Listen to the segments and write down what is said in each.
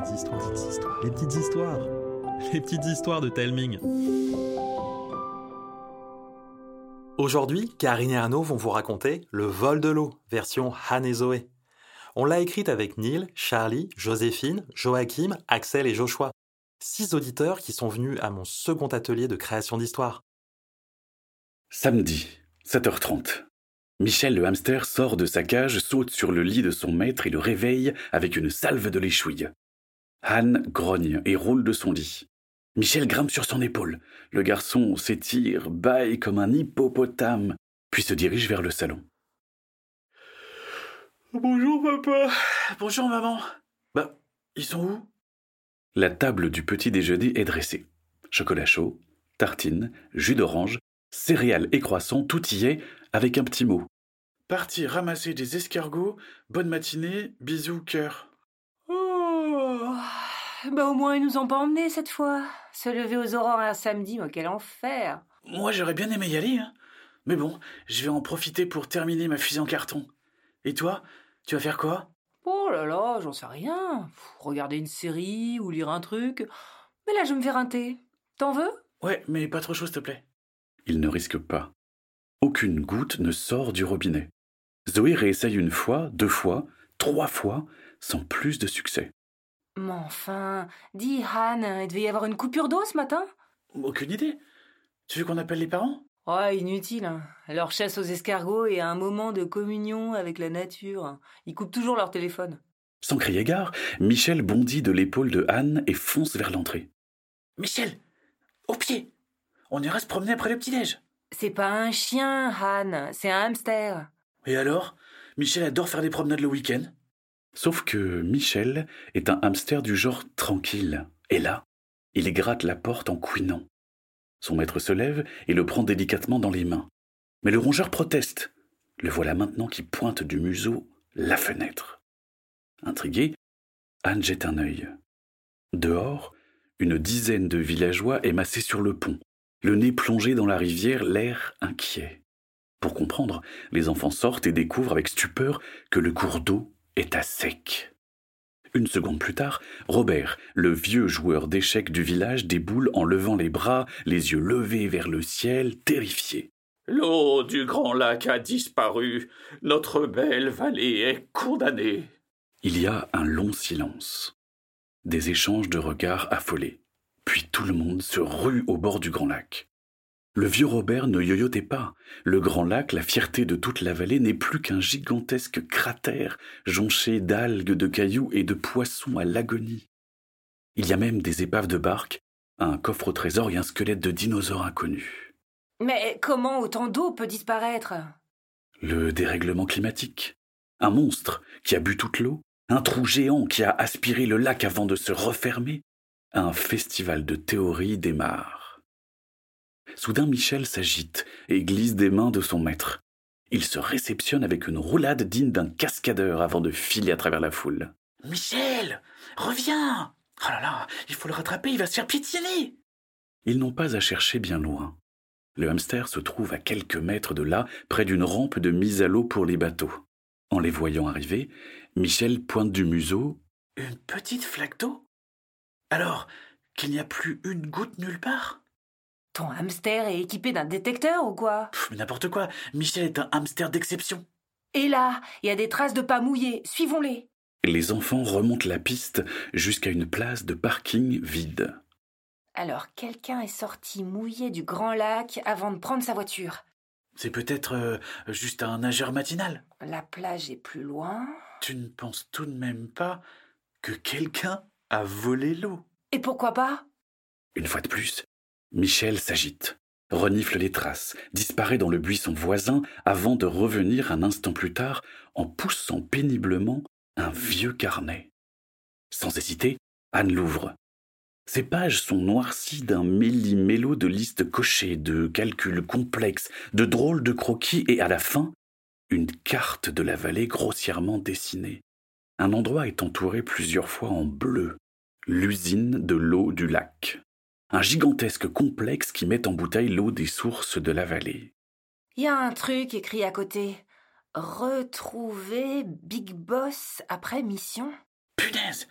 petites histoires, les petites histoires, les petites histoires, les petites histoires de Telming. Aujourd'hui, Karine et Arnaud vont vous raconter Le vol de l'eau, version Han et Zoé. On l'a écrite avec Neil, Charlie, Joséphine, Joachim, Axel et Joshua. Six auditeurs qui sont venus à mon second atelier de création d'histoire. Samedi, 7h30. Michel le hamster sort de sa cage, saute sur le lit de son maître et le réveille avec une salve de l'échouille. Han grogne et roule de son lit. Michel grimpe sur son épaule. Le garçon s'étire, bâille comme un hippopotame, puis se dirige vers le salon. Bonjour papa. Bonjour maman. Bah, ils sont où? La table du petit déjeuner est dressée. Chocolat chaud, tartines, jus d'orange, céréales et croissants, tout y est, avec un petit mot. Parti ramasser des escargots. Bonne matinée. Bisous, cœur. Bah au moins ils nous ont pas emmenés cette fois. Se lever aux aurores un samedi, moi quel enfer. Moi, j'aurais bien aimé y aller, hein. Mais bon, je vais en profiter pour terminer ma fusée en carton. Et toi, tu vas faire quoi? Oh là là, j'en sais rien. Pff, Regarder une série ou lire un truc. Mais là je vais me faire un thé. T'en veux? Ouais, mais pas trop chaud, s'il te plaît. Il ne risque pas. Aucune goutte ne sort du robinet. Zoé réessaye une fois, deux fois, trois fois, sans plus de succès. Mais enfin, dis Han, il devait y avoir une coupure d'eau ce matin? Aucune idée. Tu veux qu'on appelle les parents? Ouais, inutile. hein. Leur chasse aux escargots et un moment de communion avec la nature. Ils coupent toujours leur téléphone. Sans crier gare, Michel bondit de l'épaule de Anne et fonce vers l'entrée. Michel Au pied On ira se promener après le petit-déj. C'est pas un chien, Han, c'est un hamster. Et alors? Michel adore faire des promenades le week-end. Sauf que Michel est un hamster du genre tranquille. Et là, il gratte la porte en couinant. Son maître se lève et le prend délicatement dans les mains. Mais le rongeur proteste. Le voilà maintenant qui pointe du museau la fenêtre. Intrigué, Anne jette un œil. Dehors, une dizaine de villageois émassés sur le pont, le nez plongé dans la rivière, l'air inquiet. Pour comprendre, les enfants sortent et découvrent avec stupeur que le cours d'eau est à sec. Une seconde plus tard, Robert, le vieux joueur d'échecs du village, déboule en levant les bras, les yeux levés vers le ciel, terrifié. L'eau du grand lac a disparu. Notre belle vallée est condamnée. Il y a un long silence. Des échanges de regards affolés. Puis tout le monde se rue au bord du grand lac. Le vieux Robert ne yoyotait pas. Le grand lac, la fierté de toute la vallée, n'est plus qu'un gigantesque cratère jonché d'algues, de cailloux et de poissons à l'agonie. Il y a même des épaves de barques, un coffre au trésor et un squelette de dinosaure inconnu. Mais comment autant d'eau peut disparaître? Le dérèglement climatique. Un monstre qui a bu toute l'eau, un trou géant qui a aspiré le lac avant de se refermer. Un festival de théories démarre. Soudain Michel s'agite et glisse des mains de son maître. Il se réceptionne avec une roulade digne d'un cascadeur avant de filer à travers la foule. Michel Reviens Oh là là, il faut le rattraper, il va se faire piétiner Ils n'ont pas à chercher bien loin. Le hamster se trouve à quelques mètres de là, près d'une rampe de mise à l'eau pour les bateaux. En les voyant arriver, Michel pointe du museau. Une petite flaque d'eau? Alors, qu'il n'y a plus une goutte nulle part? Ton hamster est équipé d'un détecteur ou quoi? Pff, mais N'importe quoi, Michel est un hamster d'exception. Et là, il y a des traces de pas mouillés. Suivons-les. Les enfants remontent la piste jusqu'à une place de parking vide. Alors, quelqu'un est sorti mouillé du grand lac avant de prendre sa voiture. C'est peut-être euh, juste un nageur matinal. La plage est plus loin. Tu ne penses tout de même pas que quelqu'un a volé l'eau Et pourquoi pas? Une fois de plus, Michel s'agite, renifle les traces, disparaît dans le buisson voisin avant de revenir un instant plus tard en poussant péniblement un vieux carnet. Sans hésiter, Anne l'ouvre. Ses pages sont noircies d'un méli-mélo de listes cochées, de calculs complexes, de drôles de croquis et à la fin, une carte de la vallée grossièrement dessinée. Un endroit est entouré plusieurs fois en bleu, l'usine de l'eau du lac. Un gigantesque complexe qui met en bouteille l'eau des sources de la vallée. Il y a un truc écrit à côté. Retrouver Big Boss après mission. Punaise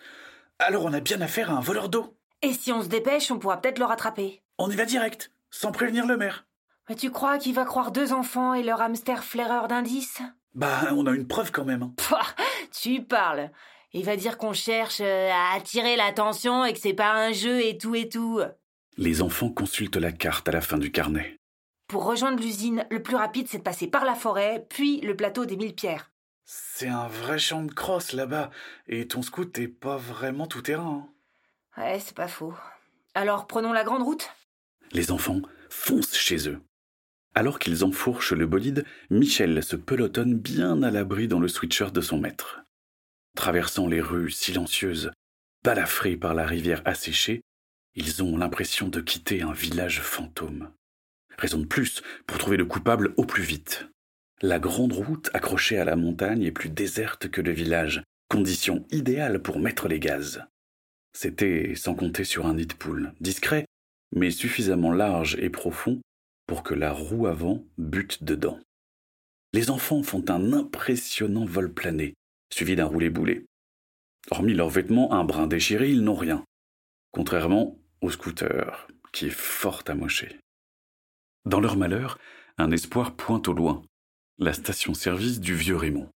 Alors on a bien affaire à un voleur d'eau. Et si on se dépêche, on pourra peut-être le rattraper. On y va direct, sans prévenir le maire. Mais tu crois qu'il va croire deux enfants et leur hamster flaireur d'indices? Bah, on a une preuve quand même. hein. Pouah, Tu parles. Il va dire qu'on cherche euh, à attirer l'attention et que c'est pas un jeu et tout et tout. Les enfants consultent la carte à la fin du carnet. Pour rejoindre l'usine, le plus rapide, c'est de passer par la forêt, puis le plateau des mille pierres. C'est un vrai champ de crosse là-bas, et ton scout est pas vraiment tout terrain. hein. Ouais, c'est pas faux. Alors prenons la grande route Les enfants foncent chez eux. Alors qu'ils enfourchent le bolide, Michel se pelotonne bien à l'abri dans le sweatshirt de son maître. Traversant les rues silencieuses, balafrés par la rivière asséchée, ils ont l'impression de quitter un village fantôme. Raison de plus pour trouver le coupable au plus vite. La grande route accrochée à la montagne est plus déserte que le village, condition idéale pour mettre les gaz. C'était sans compter sur un nid de poule, discret, mais suffisamment large et profond pour que la roue avant bute dedans. Les enfants font un impressionnant vol plané, suivi d'un roulé-boulet. Hormis leurs vêtements un brin déchiré, ils n'ont rien. Contrairement au scooter, qui est fort amoché. Dans leur malheur, un espoir pointe au loin, la station-service du vieux Raymond.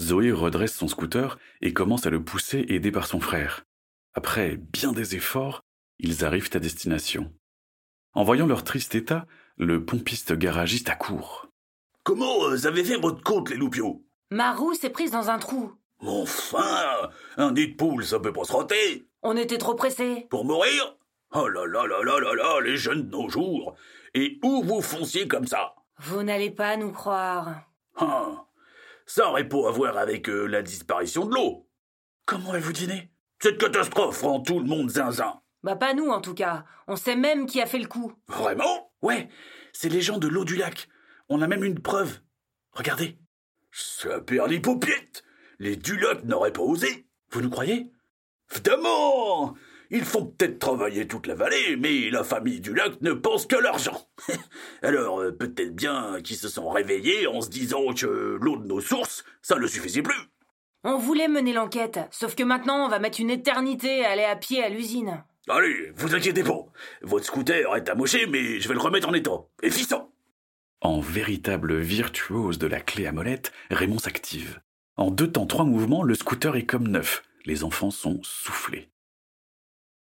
Zoé redresse son scooter et commence à le pousser aidé par son frère. Après bien des efforts, ils arrivent à destination. En voyant leur triste état, le pompiste garagiste accourt. Comment vous avez fait votre compte, les loupiaux Ma roue s'est prise dans un trou. Enfin Un nid de poule, ça peut pas se rater On était trop pressés. Pour mourir? Oh là là là là là là, les jeunes de nos jours Et où vous fonciez comme ça? Vous n'allez pas nous croire. Ah, Ça aurait pas à voir avec euh, la disparition de l'eau Comment avez-vous dîné? Cette catastrophe rend tout le monde zinzin Bah pas nous en tout cas. On sait même qui a fait le coup. Vraiment? Ouais, c'est les gens de l'eau du lac. On a même une preuve. Regardez. Ça perd les paupiètes Les Duloc n'auraient pas osé Vous nous croyez? Évidemment Ils font peut-être travailler toute la vallée, mais la famille du lac ne pense que l'argent. Alors, euh, peut-être bien qu'ils se sont réveillés en se disant que l'eau de nos sources, ça ne suffisait plus. On voulait mener l'enquête, sauf que maintenant on va mettre une éternité à aller à pied à l'usine. Allez, vous inquiétez pas. Votre scooter est amoché, mais je vais le remettre en état. Et fissant En véritable virtuose de la clé à molette, Raymond s'active. En deux temps, trois mouvements, le scooter est comme neuf. Les enfants sont soufflés.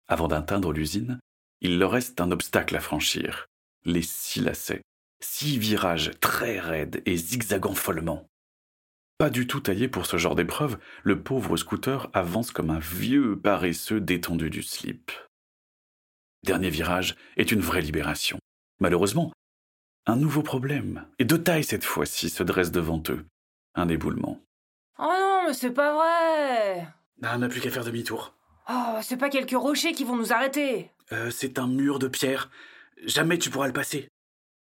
Avant d'atteindre l'usine, il leur reste un obstacle à franchir. Les six lacets. Six virages très raides et zigzagant follement. Pas du tout taillé pour ce genre d'épreuve, le pauvre scooter avance comme un vieux paresseux détendu du slip. Dernier virage est une vraie libération. Malheureusement, un nouveau problème, et de taille cette fois-ci, se dresse devant eux. Un éboulement. Oh non, mais c'est pas vrai Ah, On n'a plus qu'à faire demi-tour. Oh, c'est pas quelques rochers qui vont nous arrêter Euh, c'est un mur de pierre. Jamais tu pourras le passer.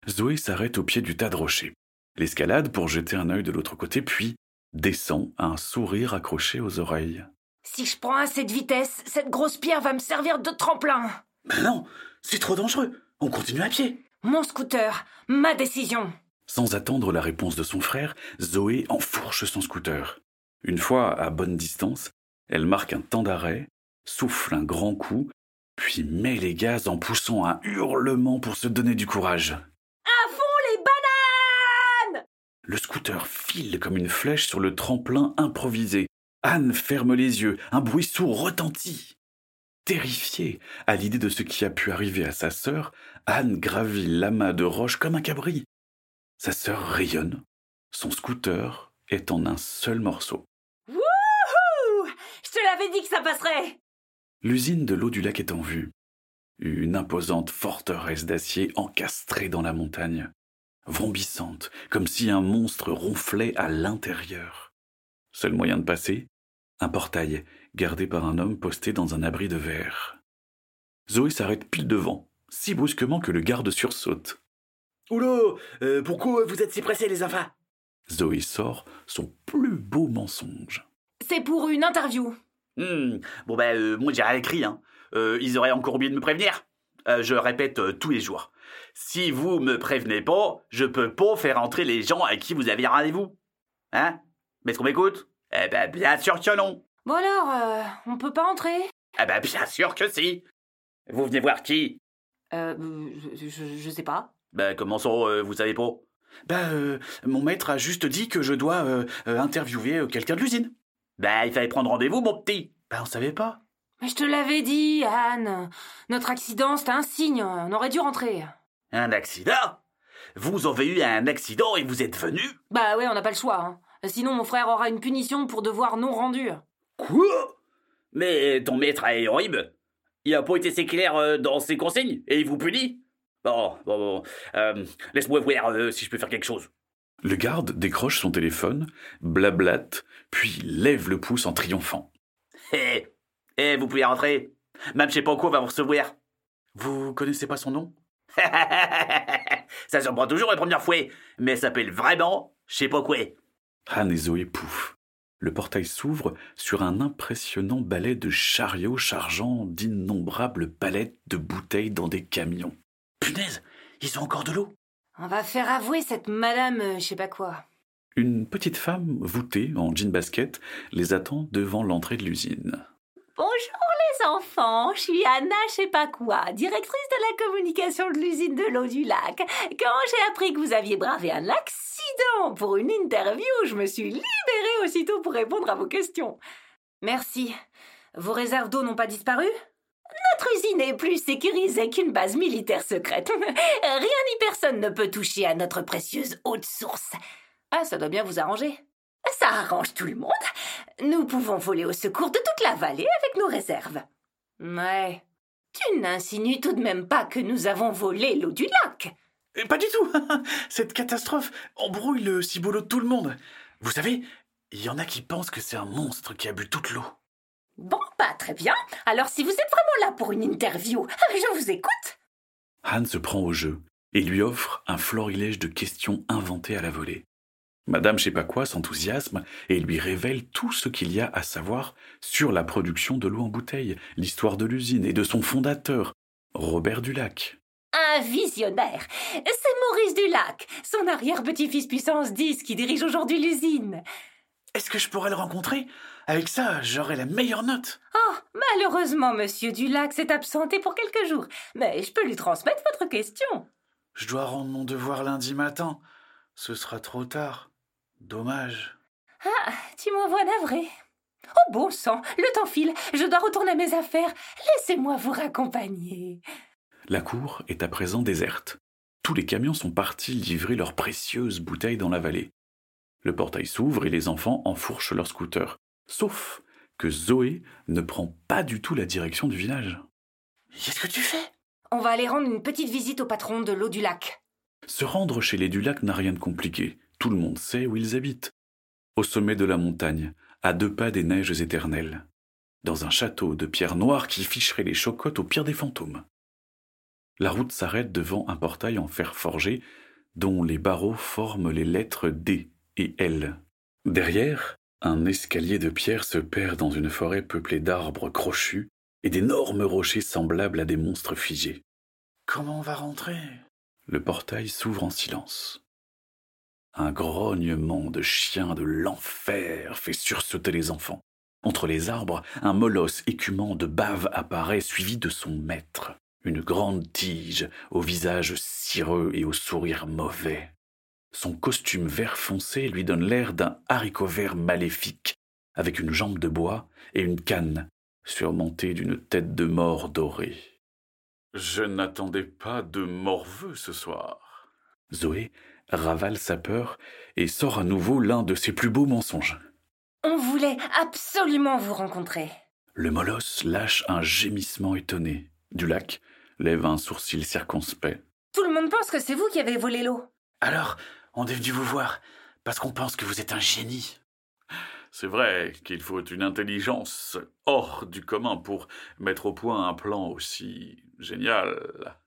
Zoé s'arrête au pied du tas de rochers. L'escalade pour jeter un œil de l'autre côté, puis descend, un sourire accroché aux oreilles. Si je prends assez de vitesse, cette grosse pierre va me servir de tremplin Ben non, c'est trop dangereux. On continue à pied. Mon scooter, ma décision Sans attendre la réponse de son frère, Zoé enfourche son scooter. Une fois à bonne distance, elle marque un temps d'arrêt, souffle un grand coup, puis met les gaz en poussant un hurlement pour se donner du courage. À fond les bananes Le scooter file comme une flèche sur le tremplin improvisé. Anne ferme les yeux, un bruit sourd retentit. Terrifiée à l'idée de ce qui a pu arriver à sa sœur, Anne gravit l'amas de roches comme un cabri. Sa sœur rayonne. Son scooter est en un seul morceau. Wouhou Je te l'avais dit que ça passerait L'usine de l'eau du lac est en vue. Une imposante forteresse d'acier encastrée dans la montagne, vrombissante, comme si un monstre ronflait à l'intérieur. Seul moyen de passer? Un portail, gardé par un homme posté dans un abri de verre. Zoé s'arrête pile devant, si brusquement que le garde sursaute. Oula, euh, pourquoi vous êtes si pressés, les enfants? Zoé sort son plus beau mensonge. C'est pour une interview. Hmm, Bon ben, euh, moi j'ai rien écrit, hein. Euh, ils auraient encore oublié de me prévenir. Euh, je répète tous les jours. Si vous me prévenez pas, je peux pas faire entrer les gens à qui vous avez rendez-vous. Hein? Maître m'écoute Eh ben, bien sûr que non. Bon alors, on peut pas entrer? Ah bah bien sûr que si Vous venez voir qui? Euh, je, je- je sais pas. Bah comment ça, vous savez pas? Bah, euh, mon maître a juste dit que je dois interviewer quelqu'un de l'usine. Bah il fallait prendre rendez-vous, mon petit Bah, on savait pas. Mais je te l'avais dit, Anne. Notre accident, c'était un signe. On aurait dû rentrer. Un accident? Vous avez eu un accident et vous êtes venu? Bah ouais, on n'a pas le choix. hein. Sinon, mon frère aura une punition pour devoir non rendu. Quoi? Mais ton maître est horrible. Il a pas été clair euh, dans ses consignes et il vous punit. Bon, bon, bon. Euh, Laisse-moi voir euh, si je peux faire quelque chose. Le garde décroche son téléphone, blablate, puis lève le pouce en triomphant. Hé, hé, vous pouvez rentrer. Pas quoi va vous recevoir. Vous connaissez pas son nom? Ça surprend toujours la première fois, mais ça s'appelle vraiment quoi. Han et Zoé pouf. Le portail s'ouvre sur un impressionnant balai de chariots chargeant d'innombrables palettes de bouteilles dans des camions. Punaise, ils ont encore de l'eau? On va faire avouer cette madame, euh, je sais pas quoi. Une petite femme voûtée en jean basket les attend devant l'entrée de l'usine. Bonjour les enfants, je suis Anna je sais pas quoi, directrice de la communication de l'usine de l'eau du lac. Quand j'ai appris que vous aviez bravé un accident pour une interview, je me suis libérée aussitôt pour répondre à vos questions. Merci. Vos réserves d'eau n'ont pas disparu? Notre usine est plus sécurisée qu'une base militaire secrète. Rien ni personne ne peut toucher à notre précieuse eau de source. Ah, ça doit bien vous arranger. Ça arrange tout le monde. Nous pouvons voler au secours de toute la vallée avec nos réserves. Ouais. Tu n'insinues tout de même pas que nous avons volé l'eau du lac Euh, Pas du tout Cette catastrophe embrouille le ciboulot de tout le monde. Vous savez, il y en a qui pensent que c'est un monstre qui a bu toute l'eau. Bon, pas très bien. Alors si vous êtes vraiment là pour une interview, je vous écoute. Han se prend au jeu et lui offre un florilège de questions inventées à la volée. Madame je sais pas quoi s'enthousiasme et lui révèle tout ce qu'il y a à savoir sur la production de l'eau en bouteille, l'histoire de l'usine et de son fondateur, Robert Dulac. Un visionnaire. C'est Maurice Dulac, son arrière-petit-fils puissance 10 qui dirige aujourd'hui l'usine. Est-ce que je pourrais le rencontrer? Avec ça, j'aurai la meilleure note. Oh, malheureusement, monsieur Dulac s'est absenté pour quelques jours, mais je peux lui transmettre votre question. Je dois rendre mon devoir lundi matin. Ce sera trop tard. Dommage. Ah, tu m'envoies navré. Oh bon sang, le temps file, je dois retourner à mes affaires. Laissez-moi vous raccompagner. La cour est à présent déserte. Tous les camions sont partis livrer leurs précieuses bouteilles dans la vallée. Le portail s'ouvre et les enfants enfourchent leur scooter. Sauf que Zoé ne prend pas du tout la direction du village. Qu'est-ce que tu fais? On va aller rendre une petite visite au patron de l'eau du lac. Se rendre chez les Dulac n'a rien de compliqué. Tout le monde sait où ils habitent. Au sommet de la montagne, à deux pas des neiges éternelles. Dans un château de pierre noire qui ficherait les chocottes au pire des fantômes. La route s'arrête devant un portail en fer forgé dont les barreaux forment les lettres D et L. Derrière, un escalier de pierre se perd dans une forêt peuplée d'arbres crochus et d'énormes rochers semblables à des monstres figés. Comment on va rentrer? Le portail s'ouvre en silence. Un grognement de chien de l'enfer fait sursauter les enfants. Entre les arbres, un molosse écumant de bave apparaît suivi de son maître, une grande tige au visage cireux et au sourire mauvais. Son costume vert foncé lui donne l'air d'un haricot vert maléfique, avec une jambe de bois et une canne surmontée d'une tête de mort dorée. Je n'attendais pas de morveux ce soir. Zoé ravale sa peur et sort à nouveau l'un de ses plus beaux mensonges. On voulait absolument vous rencontrer. Le molosse lâche un gémissement étonné. Dulac lève un sourcil circonspect. Tout le monde pense que c'est vous qui avez volé l'eau. Alors, on est venu vous voir parce qu'on pense que vous êtes un génie. C'est vrai qu'il faut une intelligence hors du commun pour mettre au point un plan aussi génial.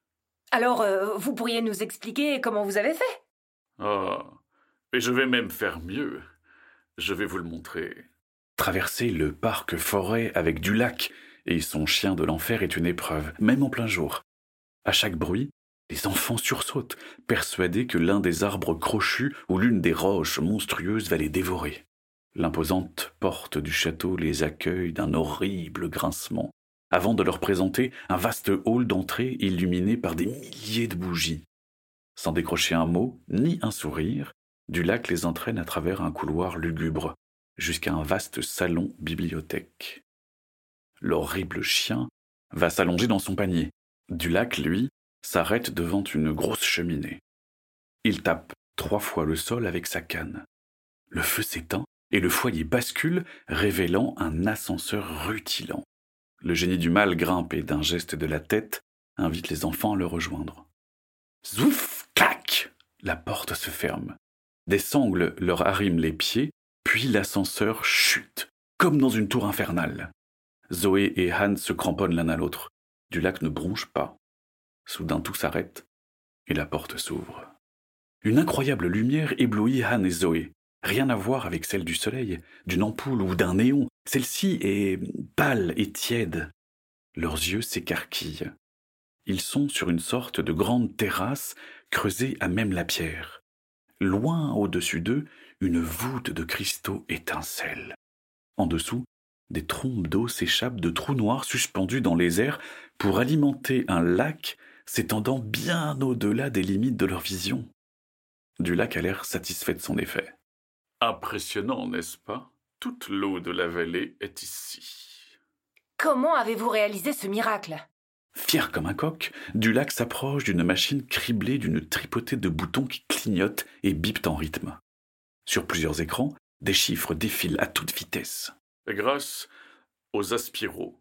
Alors, euh, vous pourriez nous expliquer comment vous avez fait? Oh, et je vais même faire mieux. Je vais vous le montrer. Traverser le parc forêt avec du lac et son chien de l'enfer est une épreuve, même en plein jour. À chaque bruit, les enfants sursautent, persuadés que l'un des arbres crochus ou l'une des roches monstrueuses va les dévorer. L'imposante porte du château les accueille d'un horrible grincement, avant de leur présenter un vaste hall d'entrée illuminé par des milliers de bougies. Sans décrocher un mot, ni un sourire, Dulac les entraîne à travers un couloir lugubre, jusqu'à un vaste salon bibliothèque. L'horrible chien va s'allonger dans son panier. Dulac, lui, s'arrête devant une grosse cheminée. Il tape trois fois le sol avec sa canne. Le feu s'éteint et le foyer bascule, révélant un ascenseur rutilant. Le génie du mal grimpe et d'un geste de la tête invite les enfants à le rejoindre. Zouf Clac La porte se ferme. Des sangles leur arriment les pieds, puis l'ascenseur chute, comme dans une tour infernale. Zoé et Han se cramponnent l'un à l'autre. Du lac ne bronche pas. Soudain tout s'arrête et la porte s'ouvre. Une incroyable lumière éblouit Han et Zoé. Rien à voir avec celle du soleil, d'une ampoule ou d'un néon. Celle-ci est pâle et tiède. Leurs yeux s'écarquillent. Ils sont sur une sorte de grande terrasse creusée à même la pierre. Loin au-dessus d'eux, une voûte de cristaux étincelle. En dessous, des trompes d'eau s'échappent de trous noirs suspendus dans les airs pour alimenter un lac s'étendant bien au-delà des limites de leur vision. Du lac a l'air satisfait de son effet. Impressionnant, n'est-ce pas? Toute l'eau de la vallée est ici. Comment avez-vous réalisé ce miracle? Fier comme un coq, Dulac s'approche d'une machine criblée d'une tripotée de boutons qui clignotent et bipent en rythme. Sur plusieurs écrans, des chiffres défilent à toute vitesse. Grâce aux aspiraux,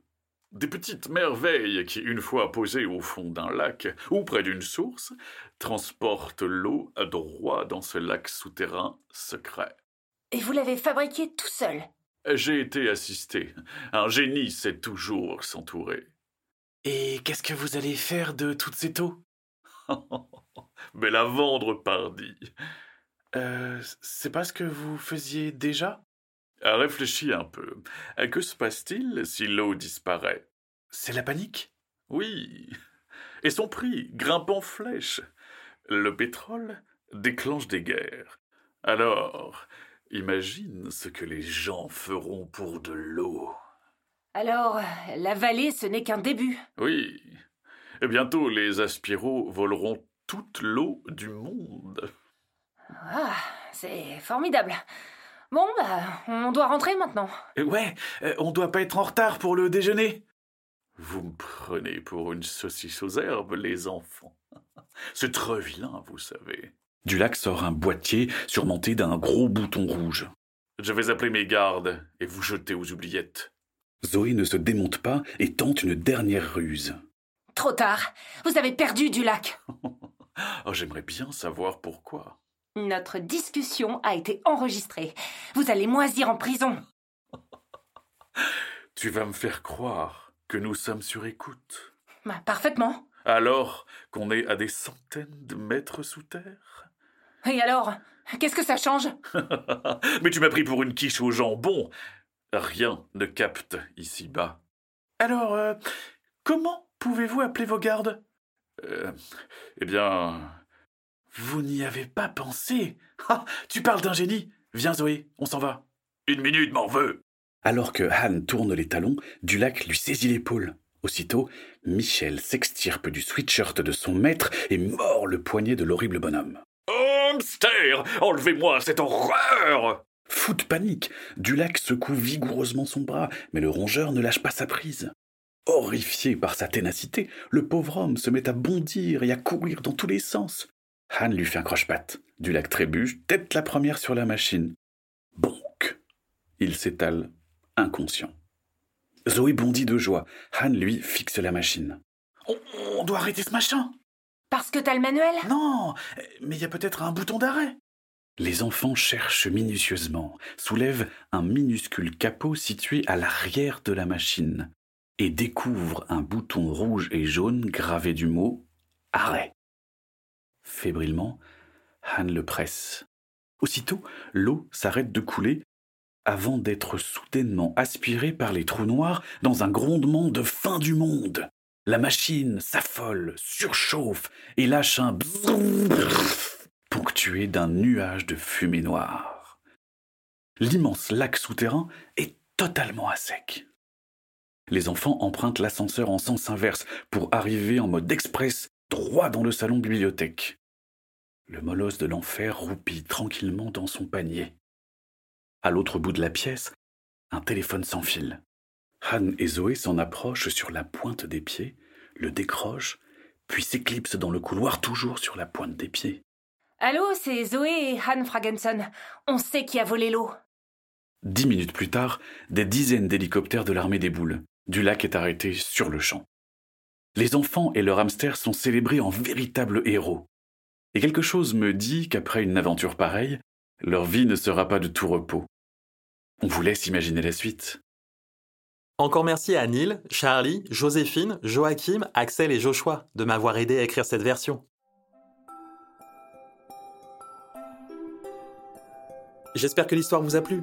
des petites merveilles qui, une fois posées au fond d'un lac ou près d'une source, transportent l'eau à droit dans ce lac souterrain secret. Et vous l'avez fabriqué tout seul? J'ai été assisté. Un génie sait toujours s'entourer. Et qu'est-ce que vous allez faire de toute cette eau Mais la vendre, pardi. Euh, c'est pas ce que vous faisiez déjà? Réfléchis un peu. Que se passe-t-il si l'eau disparaît? C'est la panique Oui. Et son prix grimpe en flèche. Le pétrole déclenche des guerres. Alors, imagine ce que les gens feront pour de l'eau. Alors, la vallée, ce n'est qu'un début. Oui. Et bientôt, les aspiraux voleront toute l'eau du monde. Ah, c'est formidable. Bon, bah, on doit rentrer maintenant. Euh, Ouais, euh, on doit pas être en retard pour le déjeuner. Vous me prenez pour une saucisse aux herbes, les enfants. C'est très vilain, vous savez. Dulac sort un boîtier surmonté d'un gros bouton rouge. Je vais appeler mes gardes et vous jeter aux oubliettes. Zoé ne se démonte pas et tente une dernière ruse. Trop tard. Vous avez perdu du lac. Oh, J'aimerais bien savoir pourquoi. Notre discussion a été enregistrée. Vous allez moisir en prison. Tu vas me faire croire que nous sommes sur écoute. Bah, parfaitement. Alors qu'on est à des centaines de mètres sous terre? Et alors Qu'est-ce que ça change? Mais tu m'as pris pour une quiche au jambon. Rien ne capte ici-bas. Alors, euh, comment pouvez-vous appeler vos gardes? Euh, eh bien, Vous n'y avez pas pensé Ah, tu parles d'un génie Viens Zoé, on s'en va. une minute, m'en veux. Alors que Han tourne les talons, Dulac lui saisit l'épaule. Aussitôt, Michel s'extirpe du sweatshirt de son maître et mord le poignet de l'horrible bonhomme. Hamster Enlevez-moi cette horreur Fou de panique, Dulac secoue vigoureusement son bras, mais le rongeur ne lâche pas sa prise. Horrifié par sa ténacité, le pauvre homme se met à bondir et à courir dans tous les sens. Han lui fait un croche-patte. Dulac trébuche, tête la première sur la machine. Bonk Il s'étale, inconscient. Zoé bondit de joie. Han, lui, fixe la machine. On, on doit arrêter ce machin Parce que t'as le manuel? Non, mais il y a peut-être un bouton d'arrêt. Les enfants cherchent minutieusement, soulèvent un minuscule capot situé à l'arrière de la machine et découvrent un bouton rouge et jaune gravé du mot Arrêt. Fébrilement, Han le presse. Aussitôt, l'eau s'arrête de couler avant d'être soudainement aspirée par les trous noirs dans un grondement de fin du monde. La machine s'affole, surchauffe et lâche un ponctué d'un nuage de fumée noire. l'immense lac souterrain est totalement à sec. Les enfants empruntent l'ascenseur en sens inverse pour arriver en mode express droit dans le salon bibliothèque. Le molosse de l'enfer roupit tranquillement dans son panier. À l'autre bout de la pièce, un téléphone sans fil. Han et Zoé s'en approchent sur la pointe des pieds, le décrochent, puis s'éclipsent dans le couloir toujours sur la pointe des pieds. Allô, c'est Zoé et Han Fragenson. On sait qui a volé l'eau. Dix minutes plus tard, des dizaines d'hélicoptères de l'armée des boules. Du lac est arrêté sur le champ. Les enfants et leur hamster sont célébrés en véritables héros. Et quelque chose me dit qu'après une aventure pareille, leur vie ne sera pas de tout repos. On vous laisse imaginer la suite. Encore merci à Neil, Charlie, Joséphine, Joachim, Axel et Joshua de m'avoir aidé à écrire cette version. J'espère que l'histoire vous a plu.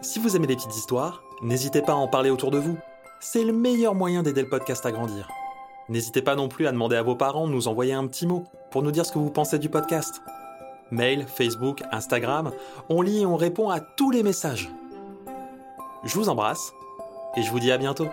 Si vous aimez les petites histoires, n'hésitez pas à en parler autour de vous. C'est le meilleur moyen d'aider le podcast à grandir. N'hésitez pas non plus à demander à vos parents de nous envoyer un petit mot pour nous dire ce que vous pensez du podcast. Mail, Facebook, Instagram, on lit et on répond à tous les messages. Je vous embrasse et je vous dis à bientôt.